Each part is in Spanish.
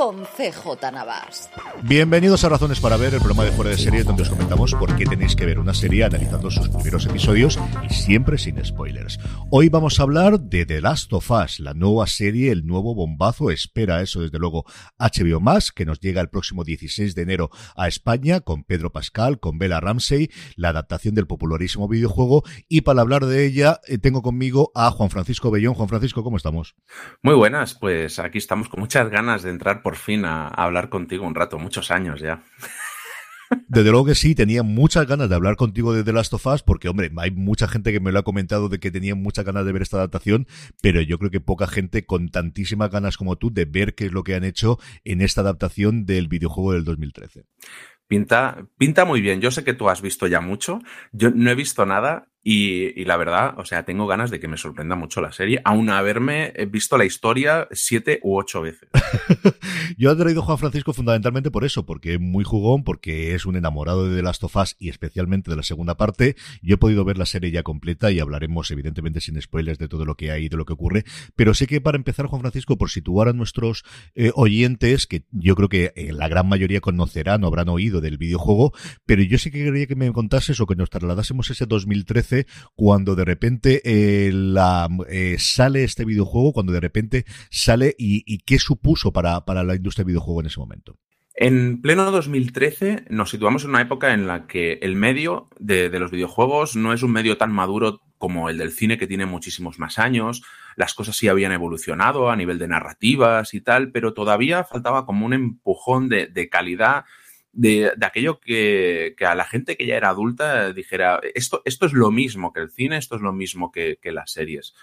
con CJ Navas. Bienvenidos a Razones para Ver, el programa de Fuera de Series donde os comentamos por qué tenéis que ver una serie analizando sus primeros episodios y siempre sin spoilers. Hoy vamos a hablar de The Last of Us, la nueva serie, el nuevo bombazo, espera eso desde luego HBO Más, que nos llega el próximo 16 de enero a España con Pedro Pascal, con Bella Ramsey, la adaptación del popularísimo videojuego y para hablar de ella eh, tengo conmigo a Juan Francisco Bellón. Juan Francisco, ¿cómo estamos? Muy buenas, pues aquí estamos con muchas ganas de entrar por fin a, a hablar contigo un rato, muchos años ya. Desde luego que sí, tenía muchas ganas de hablar contigo de The Last of Us, porque, hombre, hay mucha gente que me lo ha comentado de que tenía muchas ganas de ver esta adaptación, pero yo creo que poca gente con tantísimas ganas como tú de ver qué es lo que han hecho en esta adaptación del videojuego del 2013. Pinta, pinta muy bien. Yo sé que tú has visto ya mucho. Yo no he visto nada y, y, la verdad, o sea, tengo ganas de que me sorprenda mucho la serie, aún haberme visto la historia siete u ocho veces. Yo he traído a Juan Francisco fundamentalmente por eso, porque es muy jugón, porque es un enamorado de The Last of Us y especialmente de la segunda parte. Yo he podido ver la serie ya completa y hablaremos evidentemente sin spoilers de todo lo que hay y de lo que ocurre. Pero sé que para empezar, Juan Francisco, por situar a nuestros eh, oyentes, que yo creo que eh, la gran mayoría conocerán o habrán oído del videojuego, pero yo sí que quería que me contases o que nos trasladásemos ese 2013 cuando de repente eh, eh, sale este videojuego, cuando de repente sale y, y qué supuso para, para la industria del videojuego en ese momento. En pleno 2013 nos situamos en una época en la que el medio de, de, los videojuegos no es un medio tan maduro como el del cine que tiene muchísimos más años. Las cosas sí habían evolucionado a nivel de narrativas y tal, pero todavía faltaba como un empujón de, de calidad de, aquello que, que, a la gente que ya era adulta dijera, esto, esto es lo mismo que el cine, esto es lo mismo que, las series.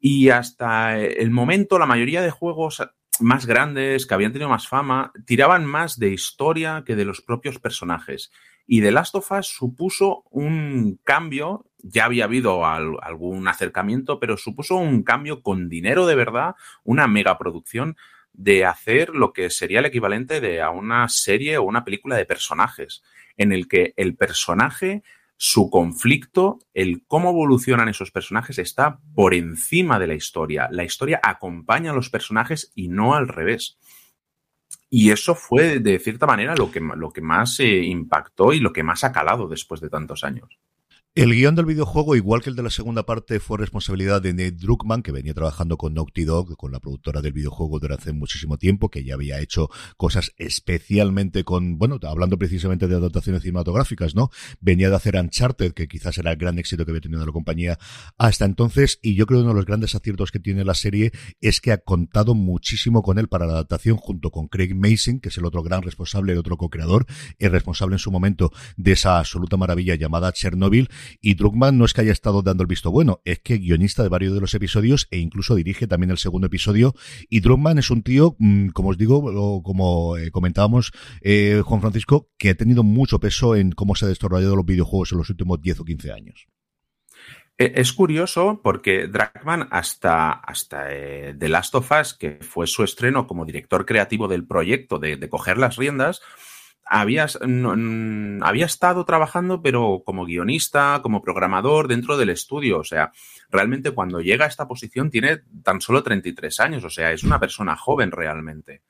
Y hasta el momento la mayoría de juegos más grandes, que habían tenido más fama, tiraban más de historia que de los propios personajes. Y The Last of Us supuso un cambio, ya había habido al, algún acercamiento, pero supuso un cambio con dinero de verdad, una megaproducción de hacer lo que sería el equivalente de a una serie o una película de personajes, en el que el personaje, su conflicto, el cómo evolucionan esos personajes está por encima de la historia. La historia acompaña a los personajes y no al revés. Y eso fue, de cierta manera, lo que, lo que más eh, impactó y lo que más ha calado después de tantos años. El guion del videojuego, igual que el de la segunda parte, fue responsabilidad de Nate Druckmann, que venía trabajando con Naughty Dog, con la productora del videojuego hace muchísimo tiempo, que ya había hecho cosas especialmente con, bueno, hablando precisamente de adaptaciones cinematográficas, ¿no? Venía de hacer Uncharted, que quizás era el gran éxito que había tenido la compañía hasta entonces, y yo creo que uno de los grandes aciertos que tiene la serie es que ha contado muchísimo con él para la adaptación, junto con Craig Mason, que es el otro gran responsable, el otro co-creador, el responsable en su momento de esa absoluta maravilla llamada Chernobyl, y Druckmann no es que haya estado dando el visto bueno, es que guionista de varios de los episodios e incluso dirige también el segundo episodio. Y Druckmann es un tío, mm, como os digo, como eh, comentábamos, eh, Juan Francisco, que ha tenido mucho peso en cómo se han desarrollado los videojuegos en los últimos 10 o 15 años. E, Es curioso porque Dragman hasta, hasta eh, The Last of Us, que fue su estreno como director creativo del proyecto de coger las riendas, había, no, había estado trabajando, pero como guionista, como programador dentro del estudio. O sea, realmente cuando llega a esta posición tiene tan solo 33 años. O sea, es una persona joven realmente.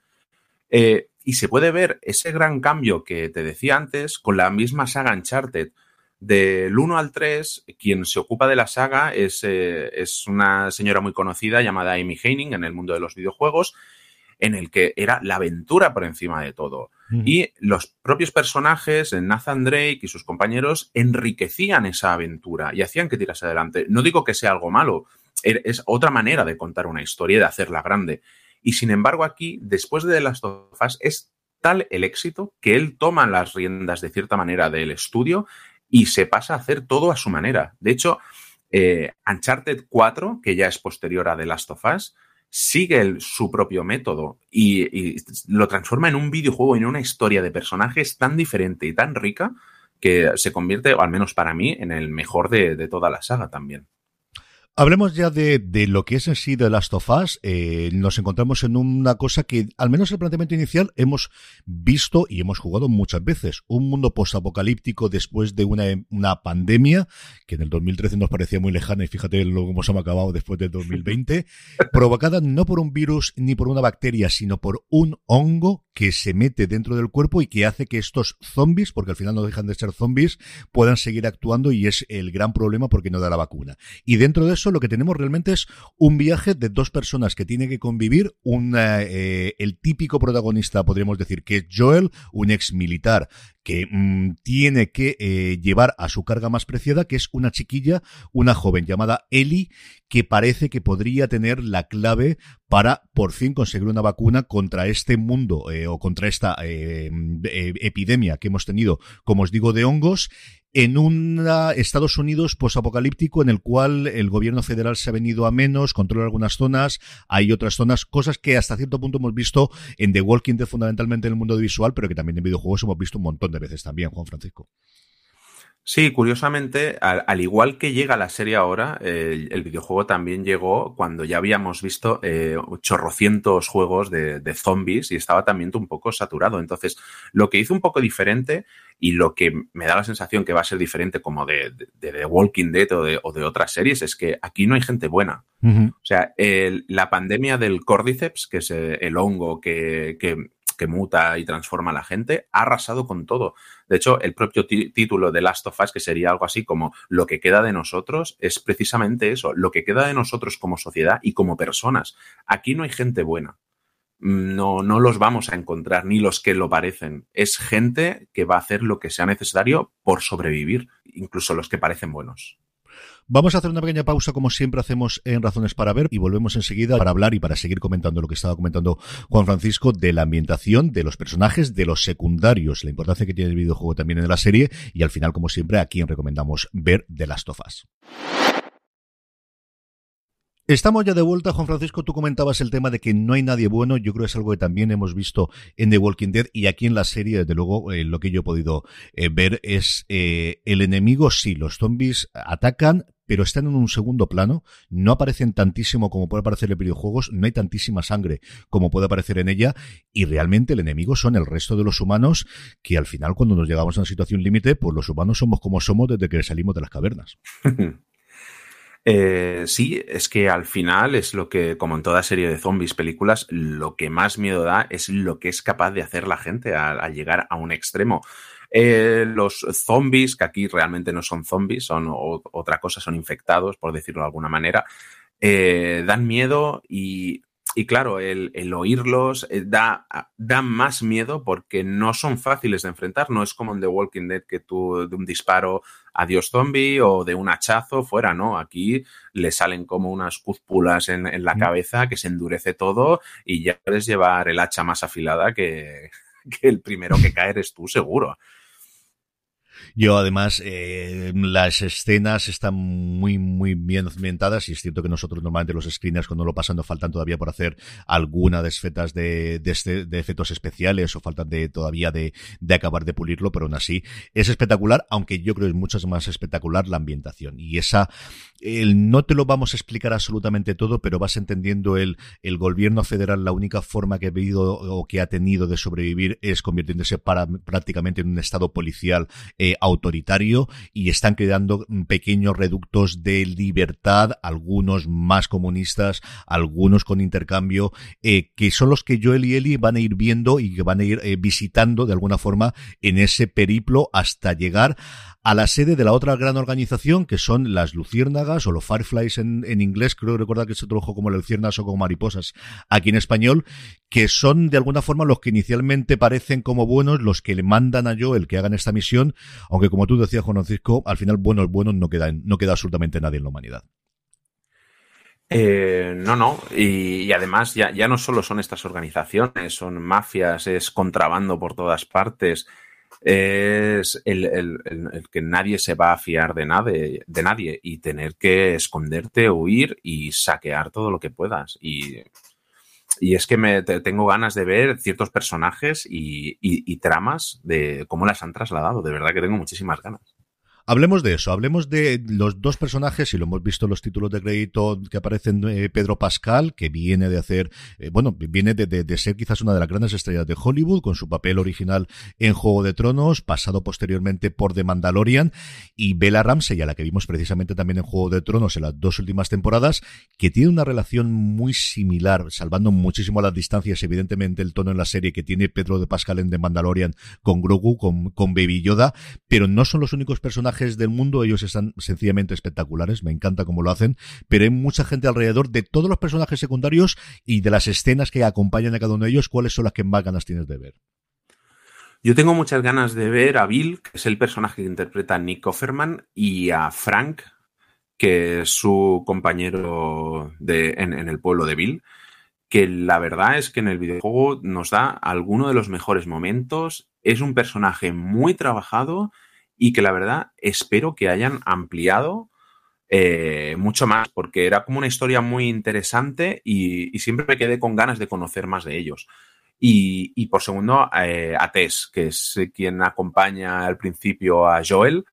Eh, y se puede ver ese gran cambio que te decía antes con la misma saga Uncharted. Del 1 al 3, quien se ocupa de la saga es, eh, es una señora muy conocida llamada Amy Heining en el mundo de los videojuegos, en el que era la aventura por encima de todo. Y los propios personajes, Nathan Drake y sus compañeros, enriquecían esa aventura y hacían que tirase adelante. No digo que sea algo malo, es otra manera de contar una historia y de hacerla grande. Y sin embargo, aquí, después de The Last of Us, es tal el éxito que él toma las riendas de cierta manera del estudio y se pasa a hacer todo a su manera. De hecho, eh, Uncharted 4, que ya es posterior a The Last of Us, sigue su propio método y, lo transforma en un videojuego, en una historia de personajes tan diferente y tan rica que se convierte, al menos para mí, en el mejor de, de toda la saga también. Hablemos ya de, lo que es en sí The Last of Us. Eh, nos encontramos en una cosa que, al menos el planteamiento inicial, hemos visto y hemos jugado muchas veces. Un mundo postapocalíptico después de una, una pandemia, que en el 2013 nos parecía muy lejana y fíjate lo que hemos acabado después del 2020, provocada no por un virus ni por una bacteria, sino por un hongo que se mete dentro del cuerpo y que hace que estos zombies, porque al final no dejan de ser zombies, puedan seguir actuando y es el gran problema porque no da la vacuna. Y dentro de eso lo que tenemos realmente es un viaje de dos personas que tienen que convivir, eh, el típico protagonista, podríamos decir, que es Joel, un ex militar que mm, tiene que eh, llevar a su carga más preciada, que es una chiquilla, una joven llamada Ellie, que parece que podría tener la clave para por fin conseguir una vacuna contra este mundo eh, o contra esta epidemia que hemos tenido, como os digo, de hongos en un Estados Unidos posapocalíptico en el cual el gobierno federal se ha venido a menos, controla algunas zonas, hay otras zonas, cosas que hasta cierto punto hemos visto en The Walking Dead fundamentalmente en el mundo visual, pero que también en videojuegos hemos visto un montón de veces también, Juan Francisco. Sí, curiosamente, al, igual que llega la serie ahora, el, videojuego también llegó cuando ya habíamos visto eh, chorrocientos juegos de, zombies y estaba también un poco saturado. Entonces, lo que hizo un poco diferente y lo que me da la sensación que va a ser diferente como de, The Walking Dead o de, otras series es que aquí no hay gente buena. O sea, la pandemia del Cordyceps, que es eh, el hongo que, que muta y transforma a la gente, ha arrasado con todo. De hecho, el propio título de Last of Us, que sería algo así como lo que queda de nosotros, es precisamente eso, lo que queda de nosotros como sociedad y como personas. Aquí no hay gente buena. No, no los vamos a encontrar, ni los que lo parecen. Es gente que va a hacer lo que sea necesario por sobrevivir, incluso los que parecen buenos. Vamos a hacer una pequeña pausa como siempre hacemos en Razones para Ver y volvemos enseguida para hablar y para seguir comentando lo que estaba comentando Juan Francisco de la ambientación, de los personajes, de los secundarios, la importancia que tiene el videojuego también en la serie y al final como siempre a quien recomendamos ver de las tofas. Estamos ya de vuelta, Juan Francisco. Tú comentabas el tema de que no hay nadie bueno. Yo creo que es algo que también hemos visto en The Walking Dead y aquí en la serie, desde luego, eh, lo que yo he podido eh, ver es eh, el enemigo. Sí, los zombies atacan, pero están en un segundo plano, no aparecen tantísimo como puede aparecer en videojuegos, no hay tantísima sangre como puede aparecer en ella, y realmente el enemigo son el resto de los humanos, que al final cuando nos llegamos a una situación límite, pues los humanos somos como somos desde que salimos de las cavernas. Eh, sí, es que al final es lo que, como en toda serie de zombies, películas, lo que más miedo da es lo que es capaz de hacer la gente al, llegar a un extremo. Eh, los zombies, que aquí realmente no son zombies, son otra cosa, son infectados, por decirlo de alguna manera, eh, dan miedo y y claro, el, oírlos eh, da, da, más miedo porque no son fáciles de enfrentar. No es como en The Walking Dead que tú de un disparo adiós zombie o de un hachazo fuera, ¿no? Aquí le salen como unas cúspulas en, la cabeza que se endurece todo y ya puedes llevar el hacha más afilada que, que el primero que cae eres tú, seguro. Yo además, eh, las escenas están muy, muy bien ambientadas y es cierto que nosotros normalmente los screeners cuando lo pasan nos faltan todavía por hacer alguna de esfetas de, este, de efectos especiales o faltan de todavía de, de acabar de pulirlo, pero aún así es espectacular, aunque yo creo que es mucho más espectacular la ambientación. Y esa, el, no te lo vamos a explicar absolutamente todo, pero vas entendiendo el, el gobierno federal, la única forma que ha vivido o que ha tenido de sobrevivir es convirtiéndose para, prácticamente en un estado policial eh, autoritario y están creando pequeños reductos de libertad, algunos más comunistas, algunos con intercambio, eh, que son los que Joel y Eli van a ir viendo y que van a ir eh, visitando de alguna forma en ese periplo hasta llegar a la sede de la otra gran organización que son las luciérnagas o los fireflies en, en inglés, creo recordar que se tradujo como luciérnagas o como mariposas aquí en español, que son de alguna forma los que inicialmente parecen como buenos, los que le mandan a Joel que hagan esta misión, aunque como tú decías Juan Francisco, al final buenos buenos no queda, no queda absolutamente nadie en la humanidad. Eh, no, no, y, además ya, ya, no solo son estas organizaciones, son mafias, es contrabando por todas partes, es el, que nadie se va a fiar de, nadie, de nadie y tener que esconderte, huir y saquear todo lo que puedas. Y, y es que me tengo ganas de ver ciertos personajes y, y, tramas de cómo las han trasladado. De verdad que tengo muchísimas ganas. Hablemos de eso, hablemos de los dos personajes, y lo hemos visto en los títulos de crédito que aparecen eh, Pedro Pascal, que viene de hacer, eh, bueno, viene de, ser quizás una de las grandes estrellas de Hollywood, con su papel original en Juego de Tronos, pasado posteriormente por The Mandalorian, y Bella Ramsey, a la que vimos precisamente también en Juego de Tronos en las dos últimas temporadas, que tiene una relación muy similar, salvando muchísimo las distancias, evidentemente el tono en la serie que tiene Pedro de Pascal en The Mandalorian con Grogu, con, con Baby Yoda, pero no son los únicos personajes del mundo, ellos están sencillamente espectaculares, me encanta cómo lo hacen, pero hay mucha gente alrededor de todos los personajes secundarios y de las escenas que acompañan a cada uno de ellos, ¿cuáles son las que más ganas tienes de ver? Yo tengo muchas ganas de ver a Bill, que es el personaje que interpreta Nick Offerman, y a Frank, que es su compañero de, en, en el pueblo de Bill que la verdad es que en el videojuego nos da alguno de los mejores momentos. Es un personaje muy trabajado y que la verdad espero que hayan ampliado eh, mucho más, porque era como una historia muy interesante y, siempre me quedé con ganas de conocer más de ellos. Y, por segundo, eh, a Tess, que es quien acompaña al principio a Joel,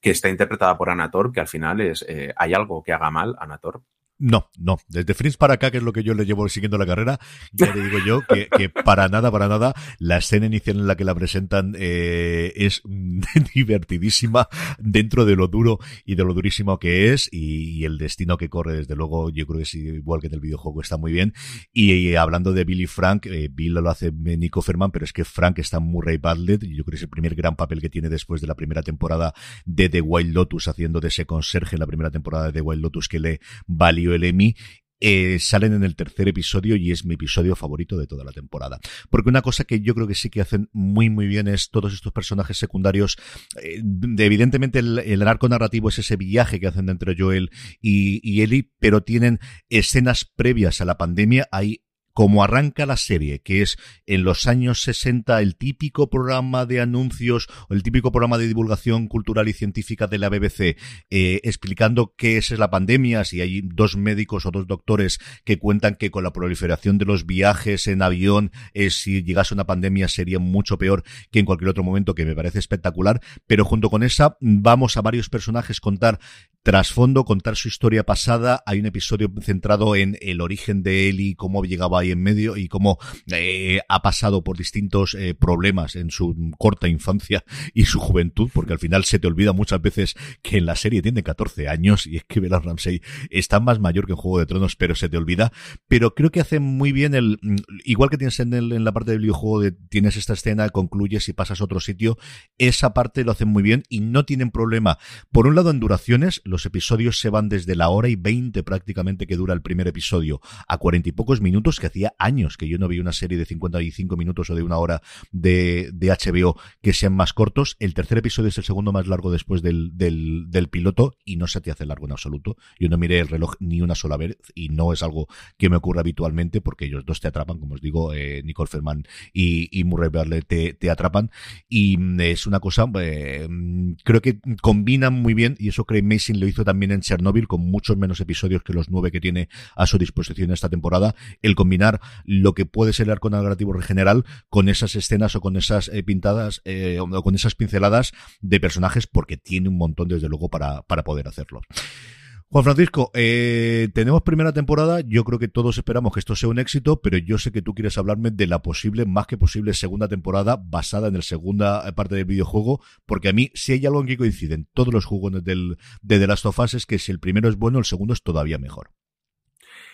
que está interpretada por Anator, que al final es, eh, hay algo que haga mal, Anator. No, no. Desde Fringe para acá, que es lo que yo le llevo siguiendo la carrera, ya le digo yo que, para nada, para nada, la escena inicial en la que la presentan eh, es divertidísima dentro de lo duro y de lo durísimo que es y, el destino que corre, desde luego, yo creo que es igual que en el videojuego está muy bien. Y, hablando de Billy Frank, eh, Bill lo hace Nico Ferman, pero es que Frank está Murray Bartlett, y yo creo que es el primer gran papel que tiene después de la primera temporada de The Wild Lotus, haciendo de ese conserje en la primera temporada de The Wild Lotus que le valió el Emmy, eh, salen en el tercer episodio y es mi episodio favorito de toda la temporada. Porque una cosa que yo creo que sí que hacen muy muy bien es todos estos personajes secundarios. Eh, evidentemente el, arco narrativo es ese viaje que hacen entre Joel y, y Ellie, pero tienen escenas previas a la pandemia. Hay como arranca la serie, que es en los años 60 el típico programa de anuncios o el típico programa de divulgación cultural y científica de la BBC, eh, explicando qué es la pandemia, si hay dos médicos o dos doctores que cuentan que con la proliferación de los viajes en avión, eh, si llegase una pandemia sería mucho peor que en cualquier otro momento, que me parece espectacular, pero junto con esa vamos a varios personajes contar trasfondo, contar su historia pasada. Hay un episodio centrado en el origen de él y cómo llegaba en medio y cómo eh, ha pasado por distintos eh, problemas en su corta infancia y su juventud, porque al final se te olvida muchas veces que en la serie tiene 14 años y es que Bella Ramsey está más mayor que en Juego de Tronos, pero se te olvida. Pero creo que hace muy bien el, igual que tienes en, el, en la parte del videojuego de tienes esta escena, concluyes y pasas a otro sitio, esa parte lo hacen muy bien y no tienen problema. Por un lado en duraciones, los episodios se van desde la hora y veinte prácticamente que dura el primer episodio a cuarenta y pocos minutos, que hacía años que yo no vi una serie de 55 minutos o de una hora de, de HBO que sean más cortos. El tercer episodio es el segundo más largo después del, del, del piloto y no se te hace largo en absoluto. Yo no miré el reloj ni una sola vez y no es algo que me ocurra habitualmente porque ellos dos te atrapan, como os digo, eh, Nicole Ferman y, y Murray Bartlett te, te, atrapan y mm, es una cosa, eh, mm, creo que combinan muy bien y eso Craig Mason lo hizo también en Chernobyl, con muchos menos episodios que los nueve que tiene a su disposición esta temporada, el combinar lo que puede ser el arco narrativo general con esas escenas o con esas eh, pintadas eh, o con esas pinceladas de personajes, porque tiene un montón, desde luego, para, para poder hacerlo. Juan Francisco, eh, tenemos primera temporada, yo creo que todos esperamos que esto sea un éxito, pero yo sé que tú quieres hablarme de la posible, más que posible, segunda temporada basada en la segunda parte del videojuego, porque a mí, si hay algo en que coinciden todos los jugones del, de The Last of Us, es que si el primero es bueno, el segundo es todavía mejor.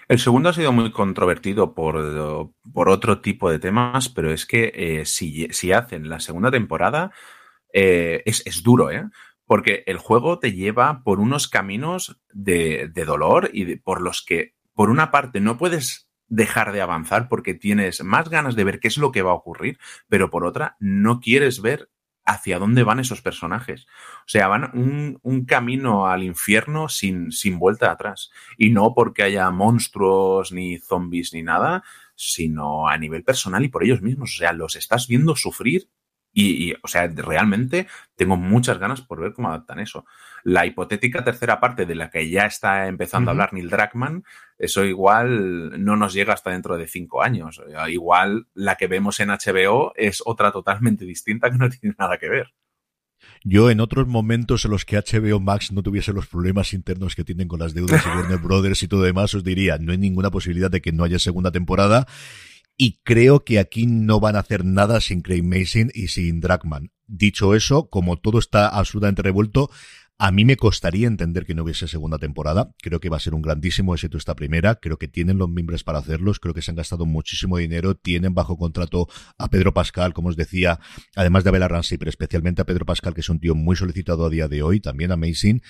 El segundo ha sido muy controvertido por, por otro tipo de temas, pero es que eh, si, si, hacen la segunda temporada, eh, es, es duro, ¿eh? porque el juego te lleva por unos caminos de, dolor y por los que, por una parte, no puedes dejar de avanzar porque tienes más ganas de ver qué es lo que va a ocurrir, pero por otra, no quieres ver hacia dónde van esos personajes. O sea, van un, un camino al infierno sin, sin vuelta atrás. Y no porque haya monstruos, ni zombies, ni nada, sino a nivel personal y por ellos mismos. O sea, los estás viendo sufrir y, o sea, realmente tengo muchas ganas por ver cómo adaptan eso. La hipotética tercera parte de la que ya está empezando a hablar Neil Druckmann, eso igual no nos llega hasta dentro de cinco años. Igual la que vemos en HBO es otra totalmente distinta que no tiene nada que ver. Yo en otros momentos en los que HBO Max no tuviese los problemas internos que tienen con las deudas y Warner Brothers y todo demás, os diría, no hay ninguna posibilidad de que no haya segunda temporada. Y creo que aquí no van a hacer nada sin Craig Mason y sin Dragman. Dicho eso, como todo está absolutamente revuelto, a mí me costaría entender que no hubiese segunda temporada. Creo que va a ser un grandísimo éxito esta primera. Creo que tienen los miembros para hacerlos. Creo que se han gastado muchísimo dinero. Tienen bajo contrato a Pedro Pascal, como os decía, además de a Bella Ramsey, pero especialmente a Pedro Pascal, que es un tío muy solicitado a día de hoy. También a Amazing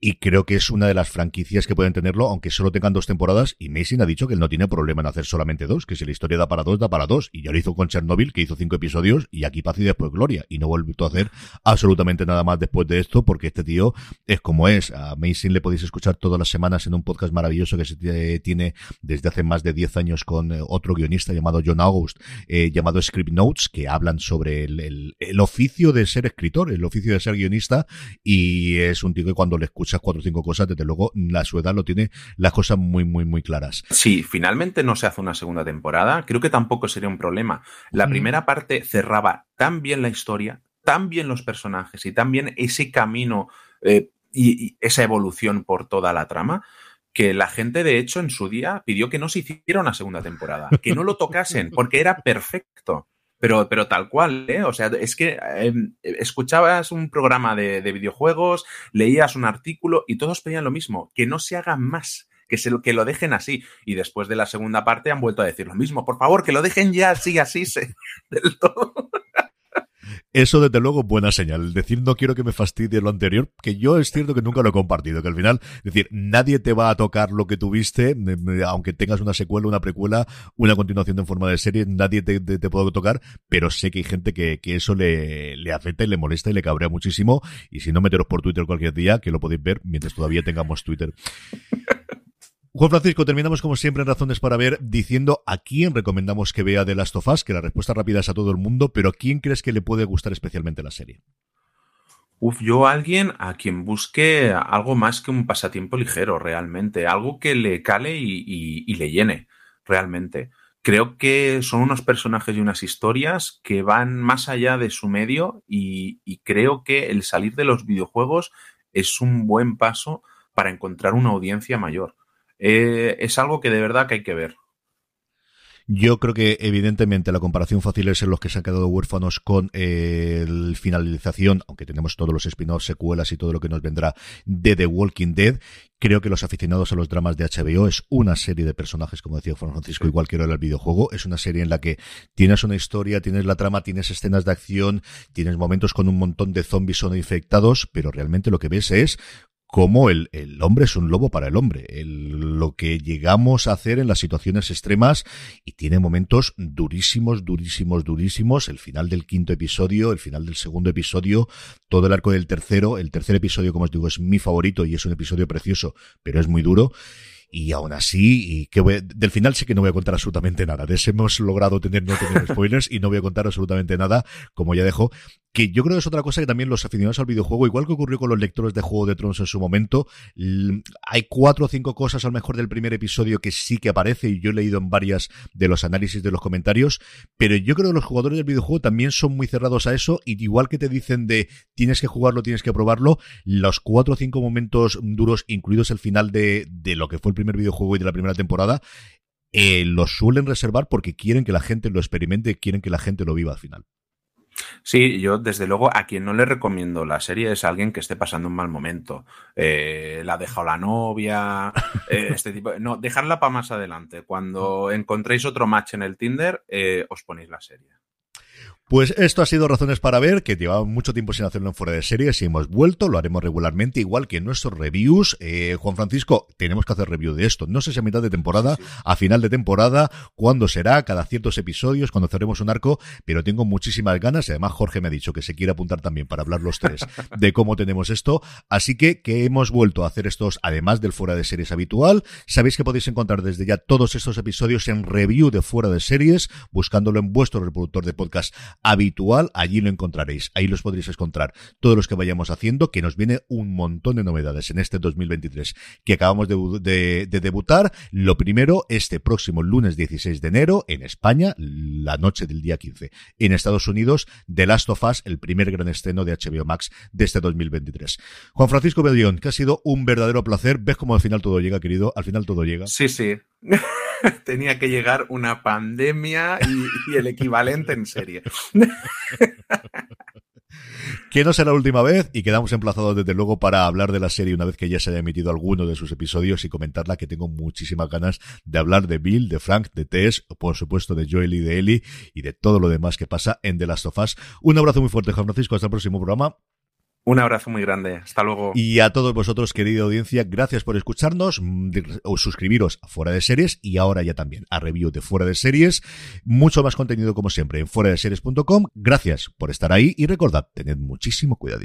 y creo que es una de las franquicias que pueden tenerlo, aunque solo tengan dos temporadas, y Mason ha dicho que él no tiene problema en hacer solamente dos, que si la historia da para dos, da para dos, y ya lo hizo con Chernobyl, que hizo cinco episodios, y aquí paz y después gloria, y no vuelto a hacer absolutamente nada más después de esto, porque este tío es como es. A Mason le podéis escuchar todas las semanas en un podcast maravilloso que se tiene desde hace más de 10 años con eh, otro guionista llamado John August, eh, llamado Script Notes, que hablan sobre el, el oficio de ser escritor, el oficio de ser guionista, y es un tío que cuando le escucha cuatro o cinco cosas, desde luego la ciudad lo tiene las cosas muy, muy, muy claras. Si finalmente no se hace una segunda temporada, creo que tampoco sería un problema. La primera parte cerraba tan bien la historia, tan bien los personajes y tan bien ese camino eh, y, esa evolución por toda la trama que la gente, de hecho, en su día pidió que no se hiciera una segunda temporada, que no lo tocasen, porque era perfecto. Pero, pero tal cual, ¿eh? O sea, es que em, escuchabas un programa de, videojuegos, leías un artículo y todos pedían lo mismo, que no se haga más, que, se, que lo dejen así. Y después de la segunda parte han vuelto a decir lo mismo. Por favor, que lo dejen ya así, así, se, del todo. Eso, desde luego, buena señal. Decir no quiero que me fastidie lo anterior, que yo es cierto que nunca lo he compartido, que al final, es decir, nadie te va a tocar lo que tuviste, aunque tengas una secuela, una precuela, una continuación en forma de serie, nadie te, te, puede tocar, pero sé que hay gente que, que eso le, le afecta y le molesta y le cabrea muchísimo. Y si no, meteros por Twitter cualquier día, que lo podéis ver mientras todavía tengamos Twitter. Juan Francisco, terminamos como siempre en Razones para Ver diciendo a quién recomendamos que vea The Last of Us, que la respuesta rápida es a todo el mundo, pero ¿a quién crees que le puede gustar especialmente la serie? Uf, yo a alguien a quien busque algo más que un pasatiempo ligero, realmente, algo que le cale y, le llene, realmente. Creo que son unos personajes y unas historias que van más allá de su medio y creo que el salir de los videojuegos es un buen paso para encontrar una audiencia mayor eh, es algo que de verdad que hay que ver. Yo creo que evidentemente la comparación fácil es en los que se han quedado huérfanos con eh, el finalización, aunque tenemos todos los spin-offs, secuelas y todo lo que nos vendrá de The Walking Dead. Creo que los aficionados a los dramas de HBO es una serie de personajes, como decía Juan Francisco, igual que era el videojuego. Es una serie en la que tienes una historia, tienes la trama, tienes escenas de acción, tienes momentos con un montón de zombies o infectados, pero realmente lo que ves es como el, el, hombre es un lobo para el hombre, el, lo que llegamos a hacer en las situaciones extremas y tiene momentos durísimos, durísimos, durísimos, el final del quinto episodio, el final del segundo episodio, todo el arco del tercero, el tercer episodio, como os digo, es mi favorito y es un episodio precioso, pero es muy duro. Y aún así, y que del final sé que no voy a contar absolutamente nada. De ese hemos logrado tener no tener spoilers y no voy a contar absolutamente nada, como ya dejo, que yo creo que es otra cosa que también los aficionados al videojuego, igual que ocurrió con los lectores de Juego de Tronos en su momento, hay cuatro o cinco cosas al mejor del primer episodio que sí que aparece y yo he leído en varias de los análisis de los comentarios, pero yo creo que los jugadores del videojuego también son muy cerrados a eso y igual que te dicen de tienes que jugarlo, tienes que probarlo, los cuatro o cinco momentos duros, incluidos el final de, de lo que fue el primer videojuego y de la primera temporada, eh, los suelen reservar porque quieren que la gente lo experimente, quieren que la gente lo viva al final. Sí, yo desde luego a quien no le recomiendo la serie es alguien que esté pasando un mal momento. Eh, la ha dejado la novia, eh, este tipo. No, dejarla para más adelante. Cuando encontréis otro match en el Tinder, eh, os ponéis la serie. Pues esto ha sido Razones para Ver, que llevaba mucho tiempo sin hacerlo en fuera de series y hemos vuelto, lo haremos regularmente, igual que en nuestros reviews. Eh, Juan Francisco, tenemos que hacer review de esto. No sé si a mitad de temporada, a final de temporada, cuándo será, cada ciertos episodios, cuando cerremos un arco, pero tengo muchísimas ganas y además Jorge me ha dicho que se quiere apuntar también para hablar los tres de cómo tenemos esto. Así que, que hemos vuelto a hacer estos, además del fuera de series habitual. Sabéis que podéis encontrar desde ya todos estos episodios en review de fuera de series, buscándolo en vuestro reproductor de podcast habitual, allí lo encontraréis. Ahí los podréis encontrar todos los que vayamos haciendo, que nos viene un montón de novedades en este 2023 que acabamos de, de debutar. Lo primero, este próximo lunes 16 de enero en España, la noche del día 15. En Estados Unidos, The Last of Us, el primer gran estreno de HBO Max de este 2023. Juan Francisco Bellión, que ha sido un verdadero placer. ¿Ves cómo al final todo llega, querido? Al final todo llega. Sí, sí. Tenía que llegar una pandemia y, el equivalente en serie. que no será la última vez y quedamos emplazados desde luego para hablar de la serie una vez que ya se haya emitido alguno de sus episodios y comentarla que tengo muchísimas ganas de hablar de Bill, de Frank, de Tess, por supuesto de Joel y de Ellie y de todo lo demás que pasa en The Last of Us. Un abrazo muy fuerte, Juan Francisco, hasta el próximo programa. Un abrazo muy grande. Hasta luego. Y a todos vosotros, querida audiencia, gracias por escucharnos, mm, o suscribiros a Fuera de Series y ahora ya también a Review de Fuera de Series. Mucho más contenido como siempre en fuera de series.com. Gracias por estar ahí y recordad, tened muchísimo cuidado.